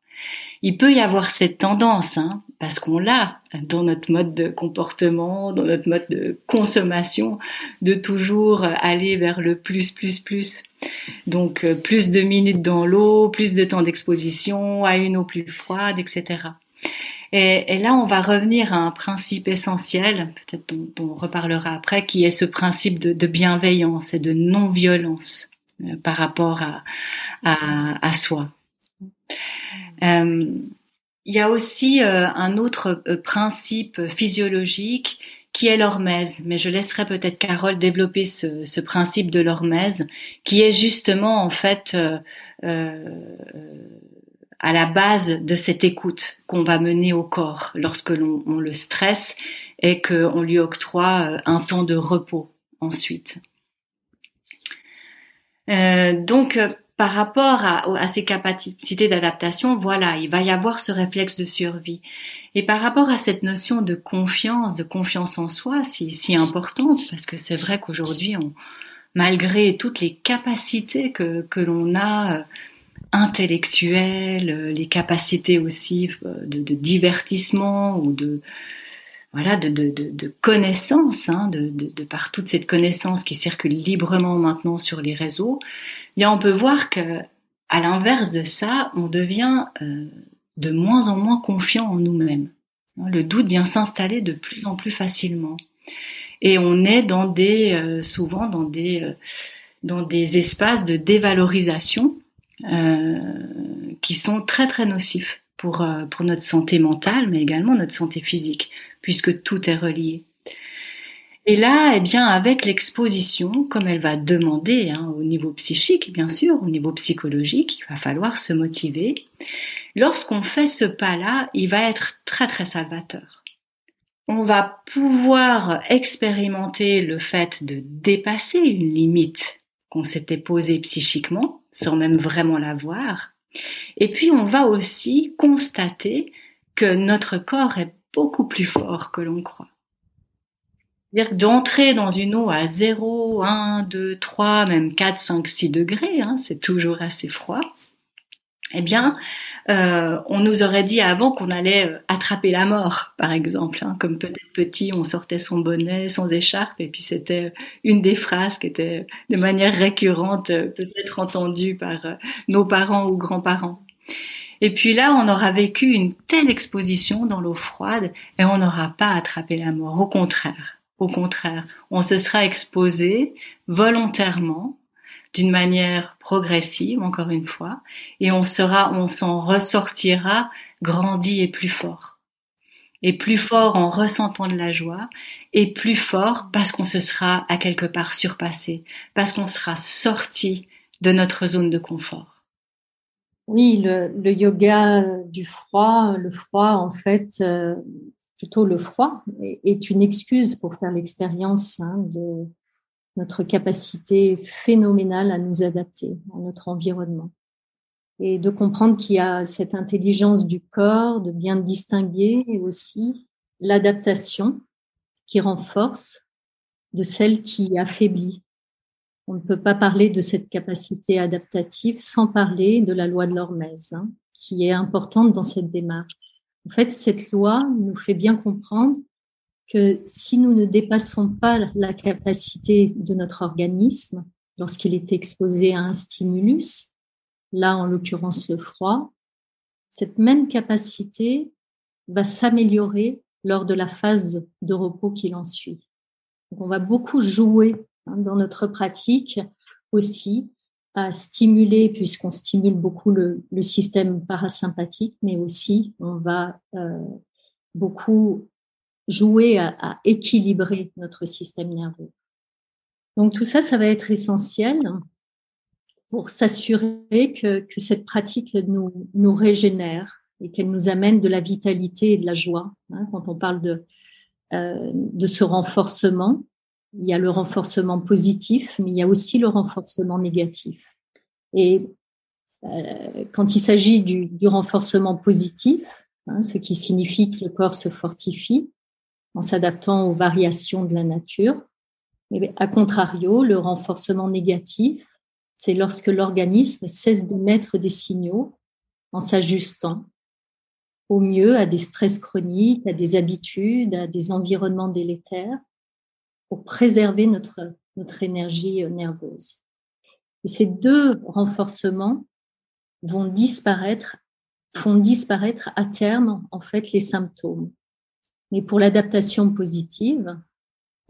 Il peut y avoir cette tendance, hein, parce qu'on l'a dans notre mode de comportement, dans notre mode de consommation, de toujours aller vers le plus, plus, plus. Donc euh, plus de minutes dans l'eau, plus de temps d'exposition, à une eau plus froide, etc. Et, là, on va revenir à un principe essentiel, peut-être dont, on reparlera après, qui est ce principe de, bienveillance et de non-violence euh, par rapport à, soi. Euh, il y a aussi un autre principe physiologique qui est l'hormèse, mais je laisserai peut-être Carole développer ce, principe de l'hormèse, qui est justement en fait euh, à la base de cette écoute qu'on va mener au corps lorsque l'on le stresse et qu'on lui octroie un temps de repos ensuite. Euh, donc par rapport à, ces capacités d'adaptation, voilà, il va y avoir ce réflexe de survie. Et par rapport à cette notion de confiance, de confiance en soi, si, si importante, parce que c'est vrai qu'aujourd'hui, malgré toutes les capacités que, que l'on a euh, intellectuelles, euh, les capacités aussi euh, de, de divertissement ou de voilà, de, de, de, connaissances, hein, de, par toute cette connaissance qui circule librement maintenant sur les réseaux, on peut voir que, à l'inverse de ça, on devient euh, de moins en moins confiant en nous-mêmes. Le doute vient s'installer de plus en plus facilement, et on est dans des, euh, souvent dans des, euh, dans des espaces de dévalorisation qui sont très très nocifs pour notre santé mentale, mais également notre santé physique puisque tout est relié. Et là, eh bien, avec l'exposition, comme elle va demander hein, au niveau psychique, bien sûr, au niveau psychologique, il va falloir se motiver. Lorsqu'on fait ce pas-là, il va être très très salvateur. On va pouvoir expérimenter le fait de dépasser une limite qu'on s'était posée psychiquement, sans même vraiment la voir. Et puis on va aussi constater que notre corps est beaucoup plus fort que l'on croit dire d'entrer dans une eau à 0, 1, 2, 3, même 4, 5, 6 degrés, hein, c'est toujours assez froid, eh bien, euh, on nous aurait dit avant qu'on allait euh, attraper la mort, par exemple. Hein, comme peut-être petit, on sortait son bonnet sans écharpe, et puis c'était une des phrases qui était de manière récurrente euh, peut-être entendue par nos parents ou grands-parents. Et puis là, on aura vécu une telle exposition dans l'eau froide et on n'aura pas attrapé la mort. Au contraire, au contraire, on se sera exposé volontairement, d'une manière progressive, encore une fois, et on sera, on s'en ressortira grandi et plus fort. Et plus fort en ressentant de la joie, et plus fort parce qu'on se sera à quelque part surpassé, parce qu'on sera sorti de notre zone de confort. Oui, le, yoga du froid, le froid, en fait, euh, plutôt le froid, est une excuse pour faire l'expérience hein, de notre capacité phénoménale à nous adapter à notre environnement. Et de comprendre qu'il y a cette intelligence du corps, de bien distinguer aussi l'adaptation qui renforce de celle qui affaiblit. On ne peut pas parler de cette capacité adaptative sans parler de la loi de l'hormèse, hein, qui est importante dans cette démarche. En fait, cette loi nous fait bien comprendre que si nous ne dépassons pas la capacité de notre organisme lorsqu'il est exposé à un stimulus, là en l'occurrence le froid, cette même capacité va s'améliorer lors de la phase de repos qui l'ensuit. On va beaucoup jouer hein, dans notre pratique aussi à stimuler, puisqu'on stimule beaucoup le, système parasympathique, mais aussi on va euh, beaucoup jouer à, équilibrer notre système nerveux. Donc tout ça, ça va être essentiel pour s'assurer que, que, cette pratique nous, régénère et qu'elle nous amène de la vitalité et de la joie. Hein, quand on parle de, euh, de ce renforcement, il y a le renforcement positif, mais il y a aussi le renforcement négatif. Et euh, quand il s'agit du, renforcement positif, hein, ce qui signifie que le corps se fortifie en s'adaptant aux variations de la nature, mais à contrario, le renforcement négatif, c'est lorsque l'organisme cesse d'émettre des signaux en s'ajustant au mieux à des stress chroniques, à des habitudes, à des environnements délétères, pour préserver notre, notre énergie euh, nerveuse. Ces deux renforcements vont disparaître, font disparaître à terme, en fait, les symptômes. Mais pour l'adaptation positive,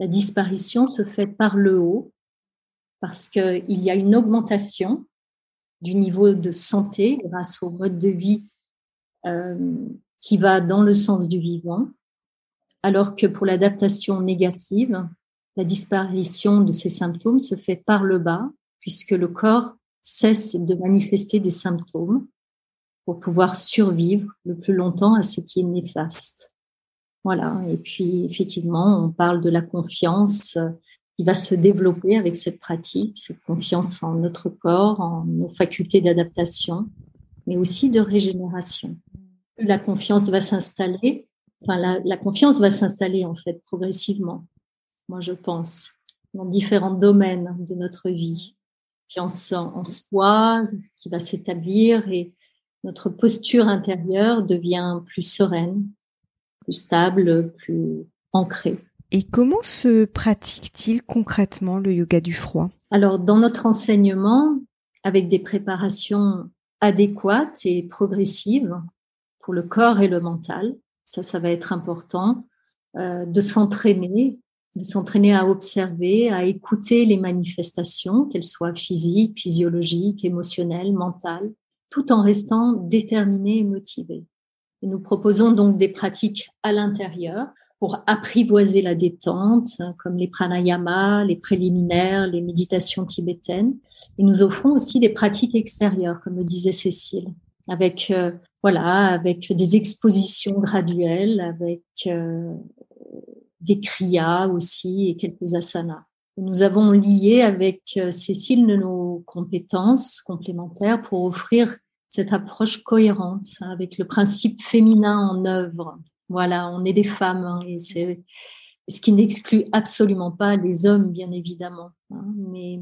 la disparition se fait par le haut, parce qu'il y a une augmentation du niveau de santé grâce au mode de vie euh, qui va dans le sens du vivant, alors que pour l'adaptation négative, la disparition de ces symptômes se fait par le bas, puisque le corps cesse de manifester des symptômes pour pouvoir survivre le plus longtemps à ce qui est néfaste. Voilà. Et puis, effectivement, on parle de la confiance qui va se développer avec cette pratique, cette confiance en notre corps, en nos facultés d'adaptation, mais aussi de régénération. La confiance va s'installer, enfin, la, la confiance va s'installer, en fait, progressivement moi je pense, dans différents domaines de notre vie. Confiance en, soi qui va s'établir et notre posture intérieure devient plus sereine, plus stable, plus ancrée. Et comment se pratique-t-il concrètement le yoga du froid? Alors, dans notre enseignement, avec des préparations adéquates et progressives pour le corps et le mental, ça, ça va être important, euh, de s'entraîner de s'entraîner à observer, à écouter les manifestations, qu'elles soient physiques, physiologiques, émotionnelles, mentales, tout en restant déterminé et motivé. Nous proposons donc des pratiques à l'intérieur pour apprivoiser la détente, comme les pranayama, les préliminaires, les méditations tibétaines. Et nous offrons aussi des pratiques extérieures, comme le disait Cécile, avec euh, voilà, avec des expositions graduelles, avec euh, des kriyas aussi et quelques asanas. Nous avons lié avec euh, Cécile nos compétences complémentaires pour offrir cette approche cohérente avec le principe féminin en œuvre. Voilà, on est des femmes hein, et c'est ce qui n'exclut absolument pas les hommes, bien évidemment. Hein, mais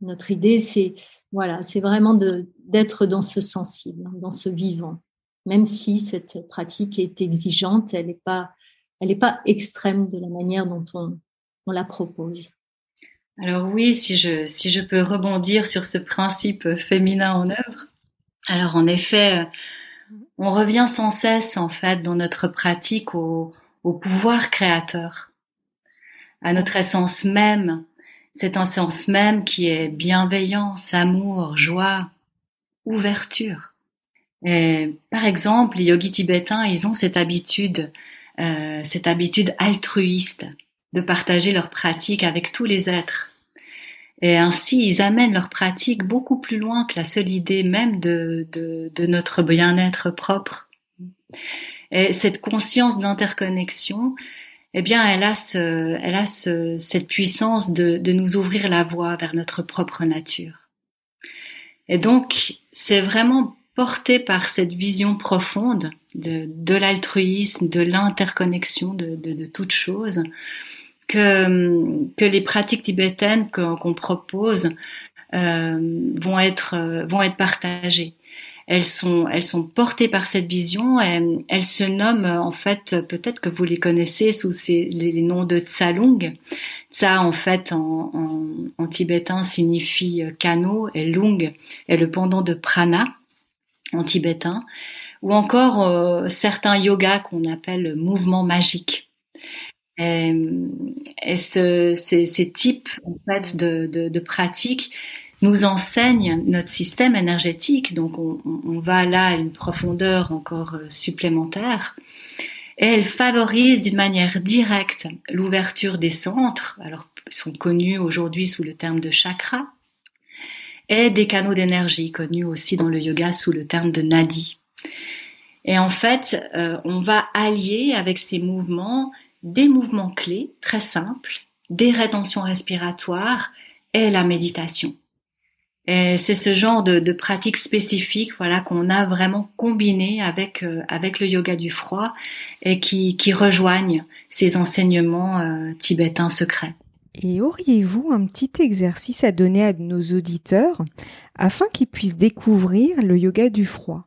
notre idée, c'est voilà, c'est vraiment d'être dans ce sensible, dans ce vivant. Même si cette pratique est exigeante, elle n'est pas, elle n'est pas extrême de la manière dont on, on la propose. Alors oui, si je, si je peux rebondir sur ce principe féminin en œuvre, alors en effet, on revient sans cesse en fait dans notre pratique au, pouvoir créateur, à notre essence même, cette essence même qui est bienveillance, amour, joie, ouverture. Et, par exemple, les yogis tibétains, ils ont cette habitude, euh, cette habitude altruiste de partager leur pratique avec tous les êtres. Et ainsi, ils amènent leur pratique beaucoup plus loin que la seule idée même de, de, de notre bien-être propre. Et cette conscience d'interconnexion, eh bien, elle a, ce, elle a ce, cette puissance de, de nous ouvrir la voie vers notre propre nature. Et donc, c'est vraiment porté par cette vision profonde de, de l'altruisme, de l'interconnexion de, de, de toutes choses, que, que les pratiques tibétaines qu'on propose euh, vont être vont être partagées. Elles sont elles sont portées par cette vision. Et elles se nomment en fait peut-être que vous les connaissez sous ces, les noms de Tsalung. Tsa en fait en, en, en tibétain signifie kano et lung est le pendant de prana en tibétain. Ou encore euh, certains yogas qu'on appelle mouvements magiques. Et, et ce, ces, types en fait, de, pratiques nous enseignent notre système énergétique, donc on, on, va là à une profondeur encore euh, supplémentaire. Et elles favorisent d'une manière directe l'ouverture des centres, alors ils sont connus aujourd'hui sous le terme de chakra, et des canaux d'énergie, connus aussi dans le yoga sous le terme de nadi. Et en fait, euh, on va allier avec ces mouvements des mouvements clés très simples, des rétentions respiratoires et la méditation. Et c'est ce genre de, de pratique spécifique, voilà, qu'on a vraiment combiné avec euh, avec le yoga du froid et qui qui rejoignent ces enseignements euh, tibétains secrets. Et auriez-vous un petit exercice à donner à nos auditeurs afin qu'ils puissent découvrir le yoga du froid?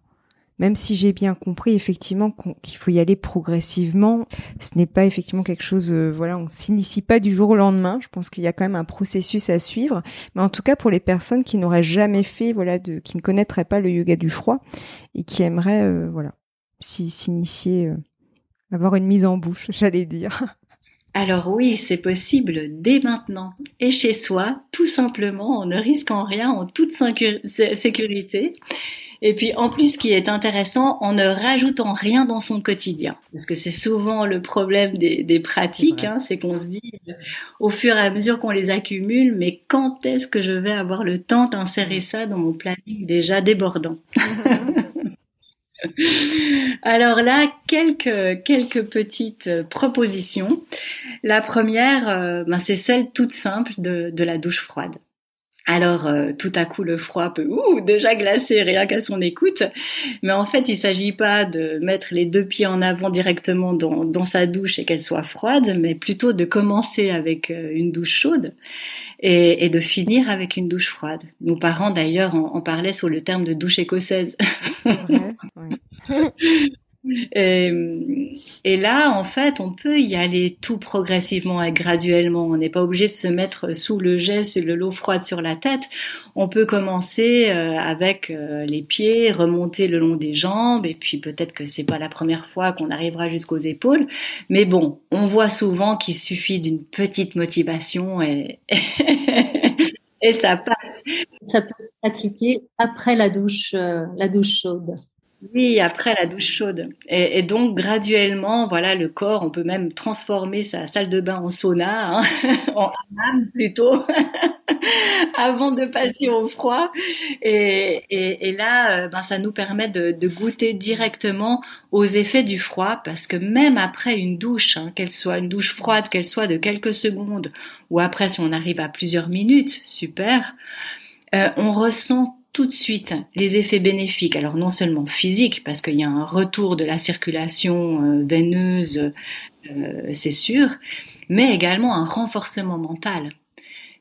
Même si j'ai bien compris effectivement qu'il faut y aller progressivement, ce n'est pas effectivement quelque chose, euh, voilà, on s'initie pas du jour au lendemain. Je pense qu'il y a quand même un processus à suivre. Mais en tout cas, pour les personnes qui n'auraient jamais fait, voilà, de, qui ne connaîtraient pas le yoga du froid et qui aimeraient, euh, voilà, s'initier, euh, avoir une mise en bouche, *laughs* j'allais dire. Alors oui, c'est possible dès maintenant. Et chez soi, tout simplement en ne risquant rien, en toute sécurité. Et puis en plus, ce qui est intéressant, en ne rajoutant rien dans son quotidien, parce que c'est souvent le problème des, des pratiques, hein, c'est qu'on se dit au fur et à mesure qu'on les accumule, mais quand est-ce que je vais avoir le temps d'insérer ça dans mon planning déjà débordant? *laughs* *laughs* Alors là, quelques quelques petites propositions. La première, euh, ben, c'est celle toute simple de, de la douche froide. Alors euh, tout à coup le froid peut ouh, déjà glacer rien qu'à son écoute, mais en fait il s'agit pas de mettre les deux pieds en avant directement dans, dans sa douche et qu'elle soit froide, mais plutôt de commencer avec euh, une douche chaude et, et, de finir avec une douche froide. Nos parents d'ailleurs en, parlaient sur le terme de douche écossaise. *laughs* C'est vrai. *laughs* Et, et, là, en fait, on peut y aller tout progressivement et graduellement. On n'est pas obligé de se mettre sous le jet, sur le l'eau froide sur la tête. On peut commencer euh, avec euh, les pieds, remonter le long des jambes, et puis peut-être que c'est pas la première fois qu'on arrivera jusqu'aux épaules. Mais bon, on voit souvent qu'il suffit d'une petite motivation et, *laughs* et ça passe. Ça peut se pratiquer après la douche, euh, la douche chaude. Oui, après la douche chaude. Et, donc graduellement, voilà, le corps, on peut même transformer sa salle de bain en sauna, hein, *laughs* en hammam plutôt, *laughs* avant de passer au froid. Et, et, là, euh, ben, ça nous permet de, de, goûter directement aux effets du froid, parce que même après une douche, hein, qu'elle soit une douche froide, qu'elle soit de quelques secondes, ou après si on arrive à plusieurs minutes, super, euh, on ressent tout de suite les effets bénéfiques. Alors non seulement physiques, parce qu'il y a un retour de la circulation euh, veineuse, euh, c'est sûr, mais également un renforcement mental.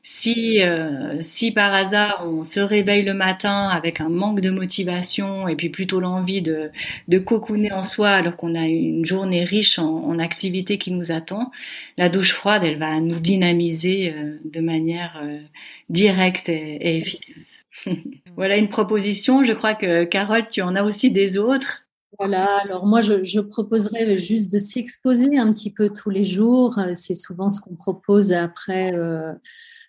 Si, euh, si par hasard on se réveille le matin avec un manque de motivation et puis plutôt l'envie de, de cocooner en soi alors qu'on a une journée riche en, en activités qui nous attend, la douche froide, elle va nous dynamiser de manière directe et, et efficace. *laughs* voilà une proposition. Je crois que Carole, tu en as aussi des autres. Voilà, alors moi je, proposerais juste de s'exposer un petit peu tous les jours. C'est souvent ce qu'on propose après, euh,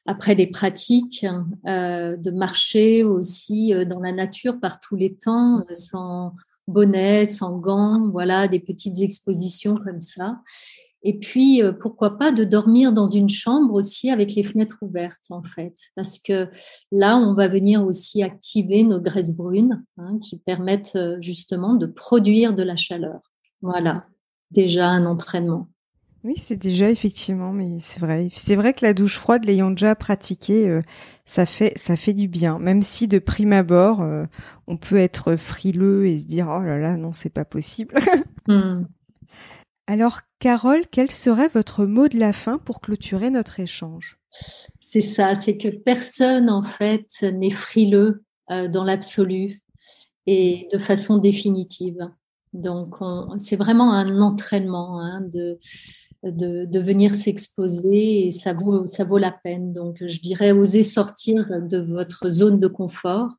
après les pratiques, euh, de marcher aussi euh, dans la nature par tous les temps, sans bonnet, sans gants, voilà, des petites expositions comme ça. Et puis, euh, pourquoi pas de dormir dans une chambre aussi avec les fenêtres ouvertes, en fait, parce que là, on va venir aussi activer nos graisses brunes hein, qui permettent euh, justement de produire de la chaleur. Voilà, déjà un entraînement. Oui, c'est déjà effectivement, mais c'est vrai. C'est vrai que la douche froide, l'ayant déjà pratiquée, euh, ça fait ça fait du bien. Même si de prime abord, on peut être frileux et se dire oh là là, non, c'est pas possible. Mmh. Alors, Carole, quel serait votre mot de la fin pour clôturer notre échange? C'est ça, c'est que personne, en fait, n'est frileux euh, dans l'absolu et de façon définitive. Donc, c'est vraiment un entraînement hein, de, venir s'exposer et ça vaut, ça vaut la peine. Donc, je dirais, osez sortir de votre zone de confort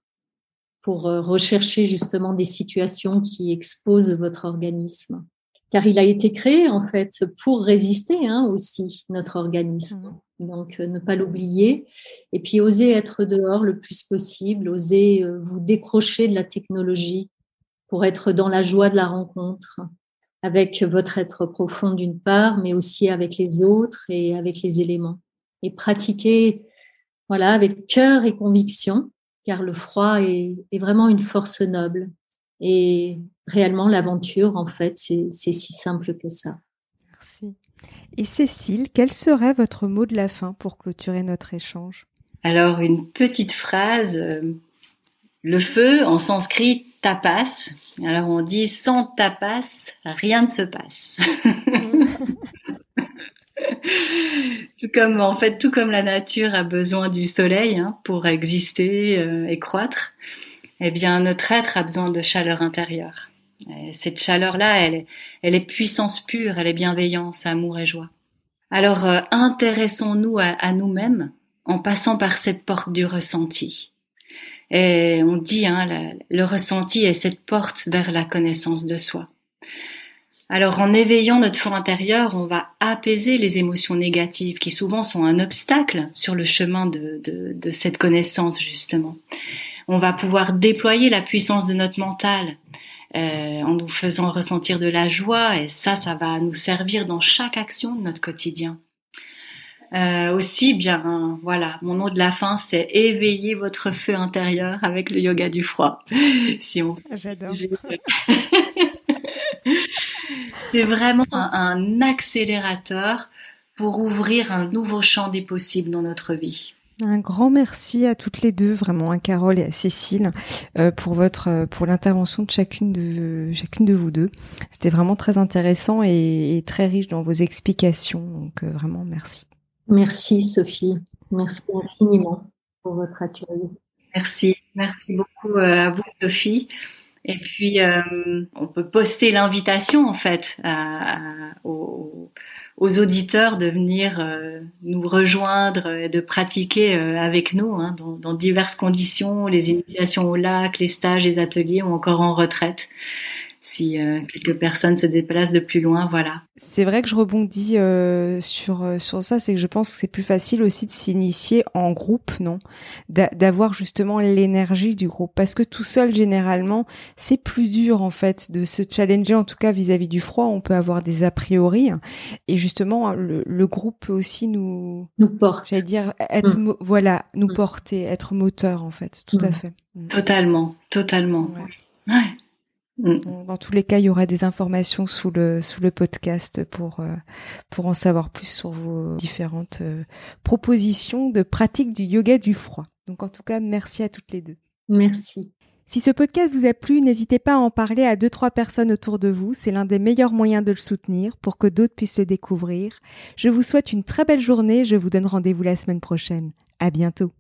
pour euh, rechercher justement des situations qui exposent votre organisme car il a été créé en fait pour résister hein, aussi notre organisme. Mmh. Donc euh, ne pas l'oublier et puis oser être dehors le plus possible, oser euh, vous décrocher de la technologie pour être dans la joie de la rencontre avec votre être profond d'une part, mais aussi avec les autres et avec les éléments et pratiquer voilà avec cœur et conviction car le froid est, est vraiment une force noble et réellement, l'aventure, en fait, c'est si simple que ça. Merci. Et Cécile, quel serait votre mot de la fin pour clôturer notre échange? Alors, une petite phrase. Euh, le feu, en sanskrit, tapas. Alors, on dit sans tapas, rien ne se passe. *laughs* tout comme, en fait, tout comme la nature a besoin du soleil hein, pour exister euh, et croître, eh bien, notre être a besoin de chaleur intérieure. cette chaleur-là, elle est, elle est puissance pure, elle est bienveillance, amour et joie. Alors, euh, intéressons-nous à, nous-mêmes en passant par cette porte du ressenti. Et on dit, hein, le ressenti est cette porte vers la connaissance de soi. Alors en éveillant notre fond intérieur, on va apaiser les émotions négatives qui souvent sont un obstacle sur le chemin de cette connaissance justement on va pouvoir déployer la puissance de notre mental euh, en nous faisant ressentir de la joie et ça, ça va nous servir dans chaque action de notre quotidien. Euh, aussi, bien, voilà, mon nom de la fin, c'est éveiller votre feu intérieur avec le yoga du froid. *laughs* si on, j'adore. *laughs* c'est vraiment un, un accélérateur pour ouvrir un nouveau champ des possibles dans notre vie. Un grand merci à toutes les deux, vraiment à Carole et à Cécile, euh, pour votre euh, pour l'intervention de chacune de chacune de vous deux. C'était vraiment très intéressant et, très riche dans vos explications. Donc euh, vraiment merci. Merci Sophie, merci infiniment pour votre accueil. Merci, merci beaucoup à vous Sophie. Et puis, euh, on peut poster l'invitation en fait aux, auditeurs de venir euh, nous rejoindre et de pratiquer euh, avec nous hein, dans, diverses conditions, les initiations au lac, les stages, les ateliers ou encore en retraite. Si euh, quelques personnes se déplacent de plus loin, voilà. C'est vrai que je rebondis euh, sur euh, sur ça, c'est que je pense que c'est plus facile aussi de s'initier en groupe, non? D'avoir justement l'énergie du groupe, parce que tout seul généralement c'est plus dur en fait de se challenger, en tout cas vis-à-vis du froid, on peut avoir des a priori, et justement le, le groupe peut aussi nous nous porte, j'allais dire être mm. voilà nous mm. porter, être moteur en fait, tout à mm. fait. Totalement, totalement. Ouais. ouais. Mm. Dans tous les cas, il y aura des informations sous le sous le podcast pour euh, pour en savoir plus sur vos différentes euh, propositions de pratique du yoga du froid. Donc en tout cas, merci à toutes les deux. Merci. Si ce podcast vous a plu, n'hésitez pas à en parler à deux trois personnes autour de vous, c'est l'un des meilleurs moyens de le soutenir pour que d'autres puissent le découvrir. Je vous souhaite une très belle journée, je vous donne rendez-vous la semaine prochaine. À bientôt.